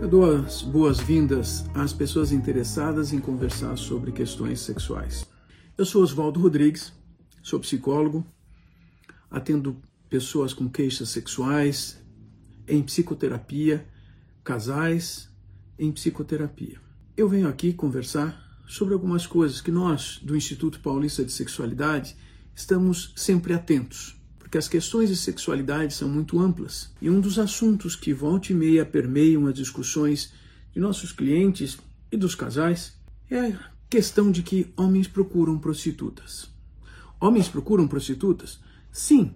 Eu dou as boas-vindas às pessoas interessadas em conversar sobre questões sexuais. Eu sou Oswaldo Rodrigues, sou psicólogo, atendo pessoas com queixas sexuais em psicoterapia, casais em psicoterapia. Eu venho aqui conversar sobre algumas coisas que nós, do Instituto Paulista de Sexualidade, estamos sempre atentos porque as questões de sexualidade são muito amplas e um dos assuntos que volta e meia permeiam as discussões de nossos clientes e dos casais é a questão de que homens procuram prostitutas. Homens procuram prostitutas? Sim,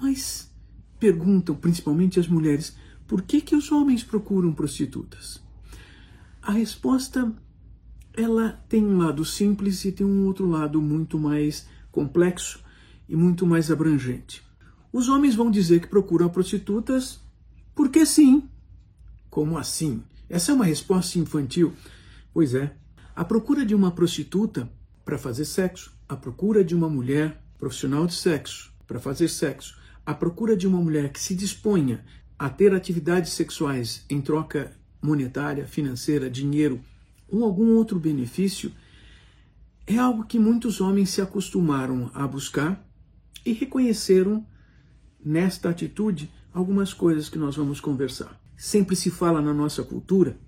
mas perguntam principalmente as mulheres por que, que os homens procuram prostitutas? A resposta ela tem um lado simples e tem um outro lado muito mais complexo e muito mais abrangente. Os homens vão dizer que procuram prostitutas porque sim. Como assim? Essa é uma resposta infantil. Pois é. A procura de uma prostituta para fazer sexo, a procura de uma mulher profissional de sexo para fazer sexo, a procura de uma mulher que se disponha a ter atividades sexuais em troca monetária, financeira, dinheiro ou algum outro benefício, é algo que muitos homens se acostumaram a buscar e reconheceram nesta atitude algumas coisas que nós vamos conversar. Sempre se fala na nossa cultura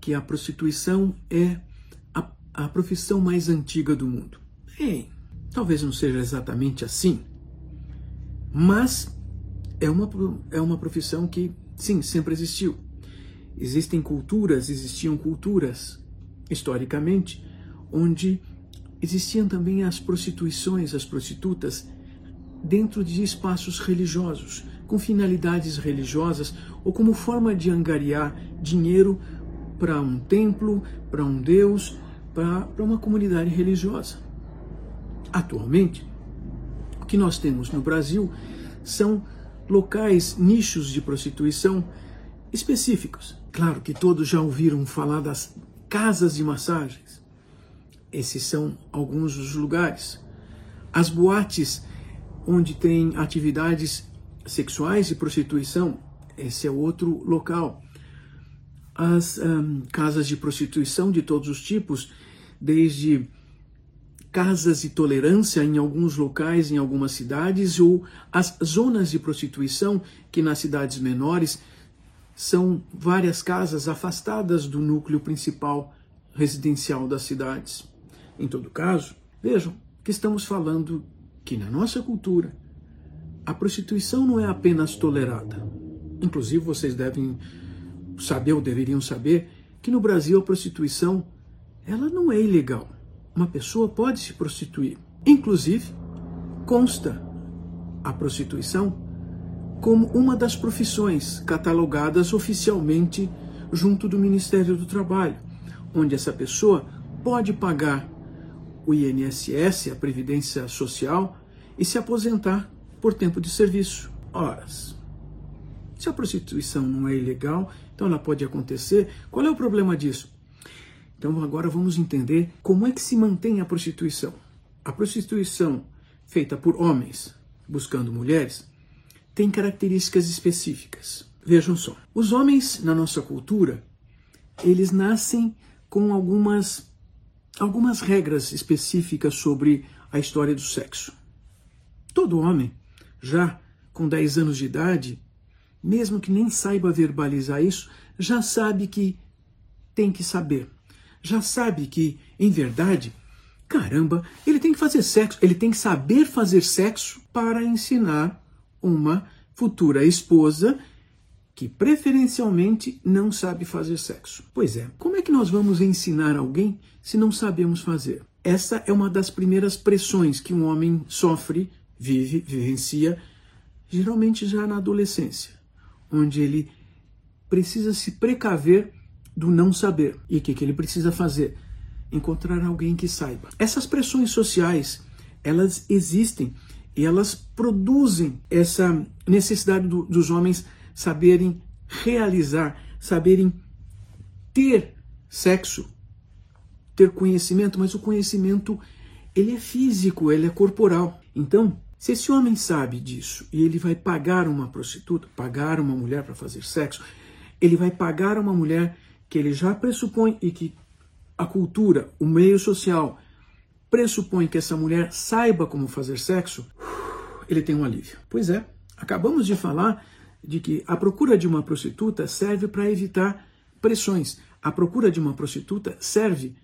que a prostituição é a, a profissão mais antiga do mundo. Bem, talvez não seja exatamente assim, mas é uma, é uma profissão que, sim, sempre existiu. Existem culturas, existiam culturas, historicamente, onde existiam também as prostituições, as prostitutas dentro de espaços religiosos, com finalidades religiosas ou como forma de angariar dinheiro para um templo, para um Deus, para uma comunidade religiosa. Atualmente, o que nós temos no Brasil são locais, nichos de prostituição específicos. Claro que todos já ouviram falar das casas de massagens. Esses são alguns dos lugares. As boates onde tem atividades sexuais e prostituição, esse é outro local. As um, casas de prostituição de todos os tipos, desde casas de tolerância em alguns locais, em algumas cidades, ou as zonas de prostituição, que nas cidades menores são várias casas afastadas do núcleo principal residencial das cidades. Em todo caso, vejam que estamos falando que na nossa cultura a prostituição não é apenas tolerada. Inclusive, vocês devem saber ou deveriam saber que no Brasil a prostituição ela não é ilegal. Uma pessoa pode se prostituir. Inclusive, consta a prostituição como uma das profissões catalogadas oficialmente junto do Ministério do Trabalho, onde essa pessoa pode pagar o INSS, a Previdência Social, e se aposentar por tempo de serviço. Horas. Se a prostituição não é ilegal, então ela pode acontecer. Qual é o problema disso? Então agora vamos entender como é que se mantém a prostituição. A prostituição feita por homens buscando mulheres tem características específicas. Vejam só. Os homens na nossa cultura, eles nascem com algumas algumas regras específicas sobre a história do sexo. Todo homem, já com 10 anos de idade, mesmo que nem saiba verbalizar isso, já sabe que tem que saber. Já sabe que, em verdade, caramba, ele tem que fazer sexo, ele tem que saber fazer sexo para ensinar uma futura esposa que preferencialmente não sabe fazer sexo. Pois é, como é que nós vamos ensinar alguém se não sabemos fazer? Essa é uma das primeiras pressões que um homem sofre, vive, vivencia, geralmente já na adolescência. onde ele precisa se precaver do não saber. E o que, que ele precisa fazer? Encontrar alguém que saiba. Essas pressões sociais, elas existem e elas produzem essa necessidade do, dos homens saberem realizar, saberem ter sexo, ter conhecimento, mas o conhecimento ele é físico, ele é corporal. Então, se esse homem sabe disso e ele vai pagar uma prostituta, pagar uma mulher para fazer sexo, ele vai pagar uma mulher que ele já pressupõe e que a cultura, o meio social pressupõe que essa mulher saiba como fazer sexo, ele tem um alívio. Pois é, acabamos de falar de que a procura de uma prostituta serve para evitar pressões. A procura de uma prostituta serve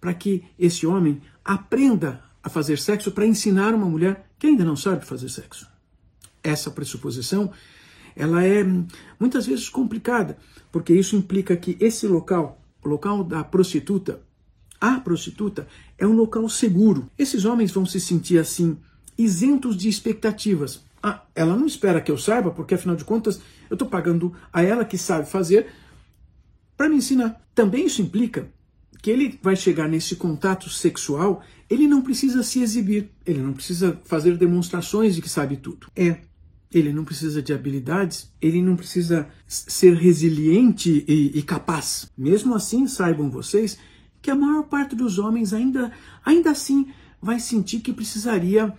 para que esse homem aprenda a fazer sexo para ensinar uma mulher que ainda não sabe fazer sexo. Essa pressuposição, ela é muitas vezes complicada, porque isso implica que esse local, o local da prostituta, a prostituta é um local seguro. Esses homens vão se sentir assim isentos de expectativas. Ah, ela não espera que eu saiba, porque afinal de contas eu estou pagando a ela que sabe fazer para me ensinar. Também isso implica que ele vai chegar nesse contato sexual, ele não precisa se exibir, ele não precisa fazer demonstrações de que sabe tudo. É, ele não precisa de habilidades, ele não precisa ser resiliente e, e capaz. Mesmo assim, saibam vocês que a maior parte dos homens ainda, ainda assim vai sentir que precisaria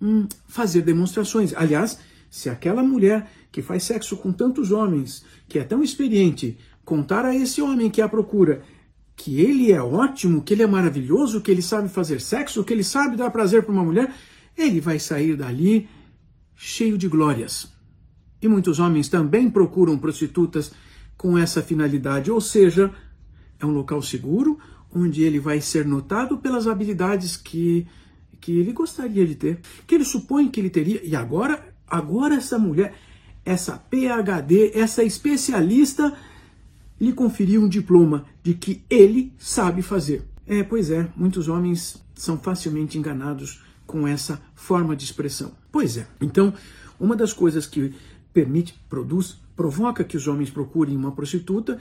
hum, fazer demonstrações. Aliás, se aquela mulher que faz sexo com tantos homens, que é tão experiente, contar a esse homem que a procura que ele é ótimo, que ele é maravilhoso, que ele sabe fazer sexo, que ele sabe dar prazer para uma mulher, ele vai sair dali cheio de glórias. E muitos homens também procuram prostitutas com essa finalidade, ou seja, é um local seguro onde ele vai ser notado pelas habilidades que que ele gostaria de ter, que ele supõe que ele teria, e agora, agora essa mulher, essa PhD, essa especialista, lhe conferiu um diploma de que ele sabe fazer. É, pois é, muitos homens são facilmente enganados com essa forma de expressão. Pois é. Então, uma das coisas que permite, produz, provoca que os homens procurem uma prostituta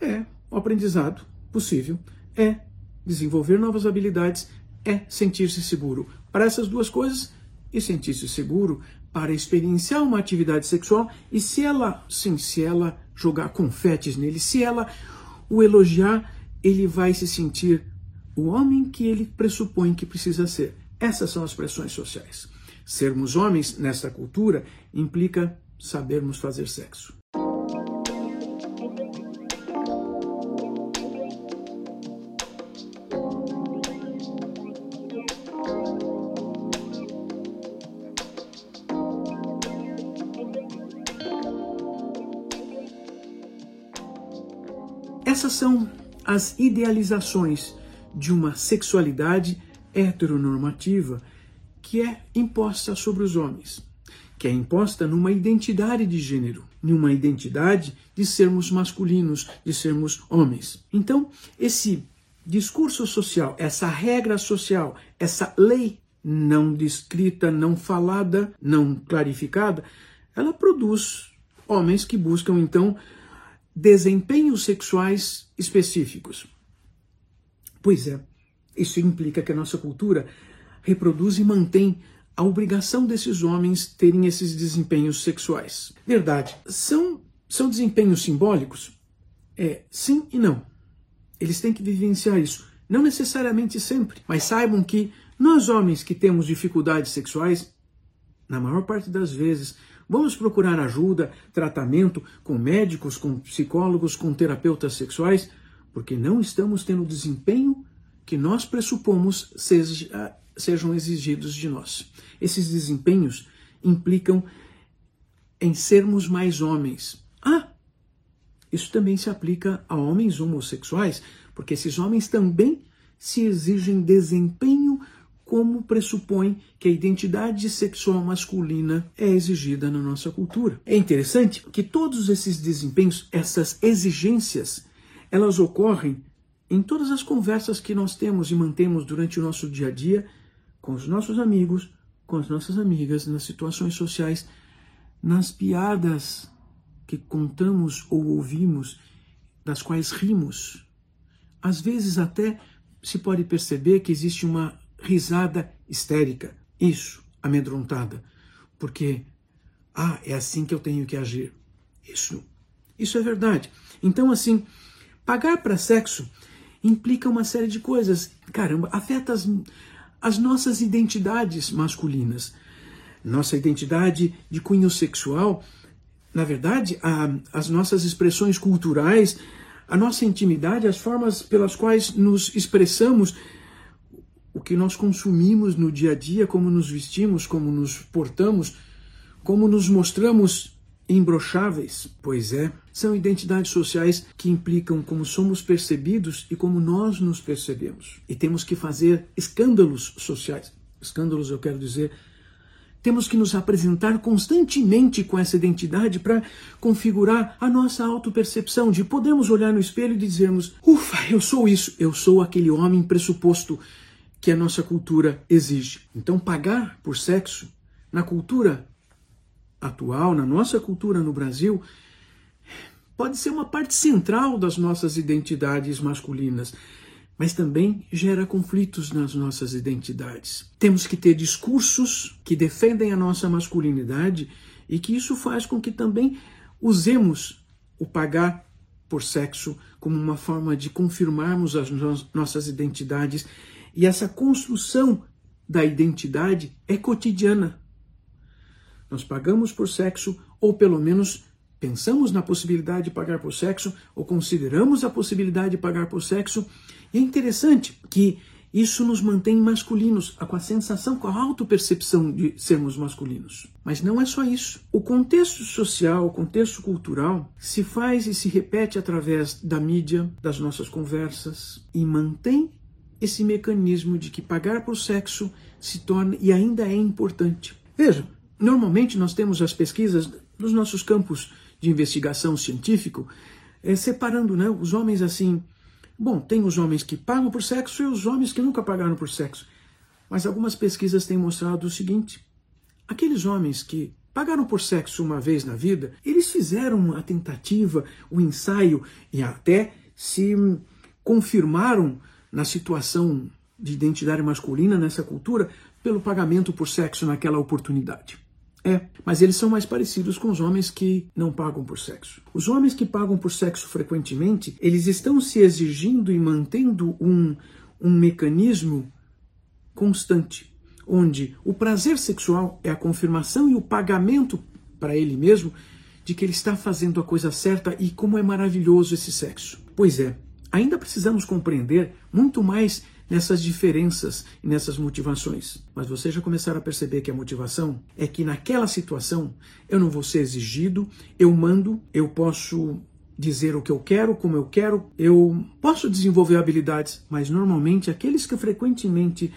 é o aprendizado possível, é desenvolver novas habilidades é sentir-se seguro. Para essas duas coisas, e sentir-se seguro para experienciar uma atividade sexual e se ela, sim, se ela jogar confetes nele, se ela o elogiar, ele vai se sentir o homem que ele pressupõe que precisa ser. Essas são as pressões sociais. Sermos homens nessa cultura implica sabermos fazer sexo. São as idealizações de uma sexualidade heteronormativa que é imposta sobre os homens, que é imposta numa identidade de gênero, numa identidade de sermos masculinos, de sermos homens. Então, esse discurso social, essa regra social, essa lei não descrita, não falada, não clarificada, ela produz homens que buscam então desempenhos sexuais específicos. Pois é, isso implica que a nossa cultura reproduz e mantém a obrigação desses homens terem esses desempenhos sexuais. Verdade, são, são desempenhos simbólicos? É, sim e não. Eles têm que vivenciar isso. Não necessariamente sempre, mas saibam que nós homens que temos dificuldades sexuais, na maior parte das vezes, Vamos procurar ajuda, tratamento com médicos, com psicólogos, com terapeutas sexuais, porque não estamos tendo o desempenho que nós pressupomos seja, sejam exigidos de nós. Esses desempenhos implicam em sermos mais homens. Ah, isso também se aplica a homens homossexuais, porque esses homens também se exigem desempenho como pressupõe que a identidade sexual masculina é exigida na nossa cultura. É interessante que todos esses desempenhos, essas exigências, elas ocorrem em todas as conversas que nós temos e mantemos durante o nosso dia a dia com os nossos amigos, com as nossas amigas, nas situações sociais, nas piadas que contamos ou ouvimos, das quais rimos. Às vezes até se pode perceber que existe uma risada histérica, isso, amedrontada, porque ah, é assim que eu tenho que agir. Isso, isso é verdade. Então assim, pagar para sexo implica uma série de coisas. Caramba, afeta as, as nossas identidades masculinas. Nossa identidade de cunho sexual, na verdade, a, as nossas expressões culturais, a nossa intimidade, as formas pelas quais nos expressamos, o que nós consumimos no dia a dia, como nos vestimos, como nos portamos, como nos mostramos imbrocháveis. Pois é, são identidades sociais que implicam como somos percebidos e como nós nos percebemos. E temos que fazer escândalos sociais. Escândalos, eu quero dizer, temos que nos apresentar constantemente com essa identidade para configurar a nossa autopercepção, de podermos olhar no espelho e dizermos: ufa, eu sou isso, eu sou aquele homem pressuposto que a nossa cultura exige. Então, pagar por sexo na cultura atual, na nossa cultura no Brasil, pode ser uma parte central das nossas identidades masculinas, mas também gera conflitos nas nossas identidades. Temos que ter discursos que defendem a nossa masculinidade e que isso faz com que também usemos o pagar por sexo como uma forma de confirmarmos as no nossas identidades e essa construção da identidade é cotidiana. Nós pagamos por sexo, ou pelo menos pensamos na possibilidade de pagar por sexo, ou consideramos a possibilidade de pagar por sexo. E é interessante que isso nos mantém masculinos, com a sensação, com a autopercepção de sermos masculinos. Mas não é só isso. O contexto social, o contexto cultural se faz e se repete através da mídia, das nossas conversas e mantém esse mecanismo de que pagar por sexo se torna e ainda é importante. Veja, normalmente nós temos as pesquisas nos nossos campos de investigação científico é, separando né, os homens assim. Bom, tem os homens que pagam por sexo e os homens que nunca pagaram por sexo. Mas algumas pesquisas têm mostrado o seguinte: aqueles homens que pagaram por sexo uma vez na vida, eles fizeram a tentativa, o ensaio e até se confirmaram na situação de identidade masculina nessa cultura pelo pagamento por sexo naquela oportunidade. É, mas eles são mais parecidos com os homens que não pagam por sexo. Os homens que pagam por sexo frequentemente, eles estão se exigindo e mantendo um, um mecanismo constante, onde o prazer sexual é a confirmação e o pagamento para ele mesmo de que ele está fazendo a coisa certa e como é maravilhoso esse sexo. Pois é, ainda precisamos compreender muito mais nessas diferenças e nessas motivações. Mas você já começaram a perceber que a motivação é que naquela situação eu não vou ser exigido, eu mando, eu posso dizer o que eu quero, como eu quero, eu posso desenvolver habilidades, mas normalmente aqueles que frequentemente,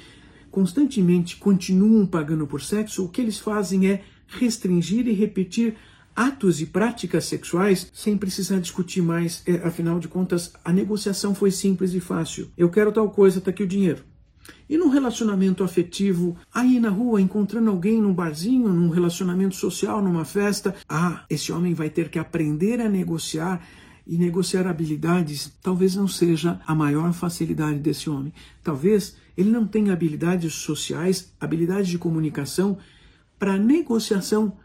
constantemente continuam pagando por sexo, o que eles fazem é restringir e repetir atos e práticas sexuais sem precisar discutir mais. É, afinal de contas, a negociação foi simples e fácil. Eu quero tal coisa, tá aqui o dinheiro. E num relacionamento afetivo, aí na rua, encontrando alguém num barzinho, num relacionamento social, numa festa, ah, esse homem vai ter que aprender a negociar e negociar habilidades talvez não seja a maior facilidade desse homem. Talvez ele não tenha habilidades sociais, habilidades de comunicação para negociação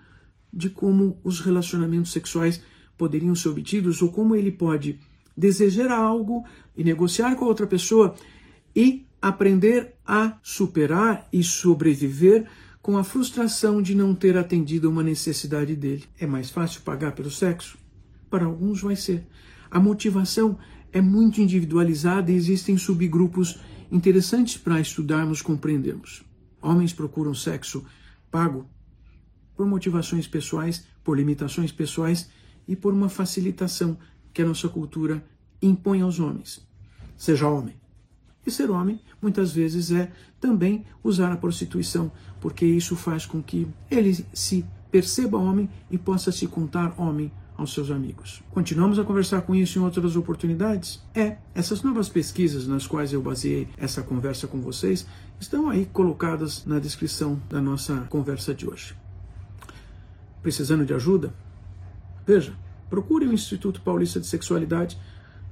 de como os relacionamentos sexuais poderiam ser obtidos ou como ele pode desejar algo e negociar com a outra pessoa e aprender a superar e sobreviver com a frustração de não ter atendido uma necessidade dele. É mais fácil pagar pelo sexo? Para alguns vai ser. A motivação é muito individualizada e existem subgrupos interessantes para estudarmos, compreendermos. Homens procuram sexo pago por motivações pessoais, por limitações pessoais e por uma facilitação que a nossa cultura impõe aos homens. Seja homem. E ser homem, muitas vezes, é também usar a prostituição, porque isso faz com que ele se perceba homem e possa se contar homem aos seus amigos. Continuamos a conversar com isso em outras oportunidades? É, essas novas pesquisas nas quais eu baseei essa conversa com vocês estão aí colocadas na descrição da nossa conversa de hoje precisando de ajuda? Veja, procure o Instituto Paulista de Sexualidade.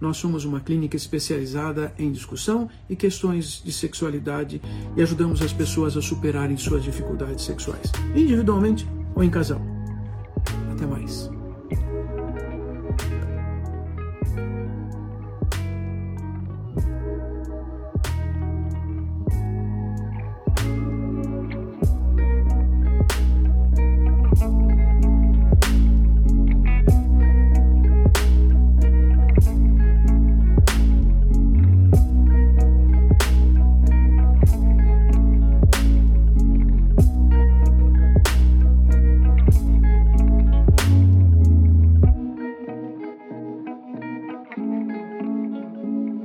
Nós somos uma clínica especializada em discussão e questões de sexualidade e ajudamos as pessoas a superarem suas dificuldades sexuais, individualmente ou em casal. Até mais.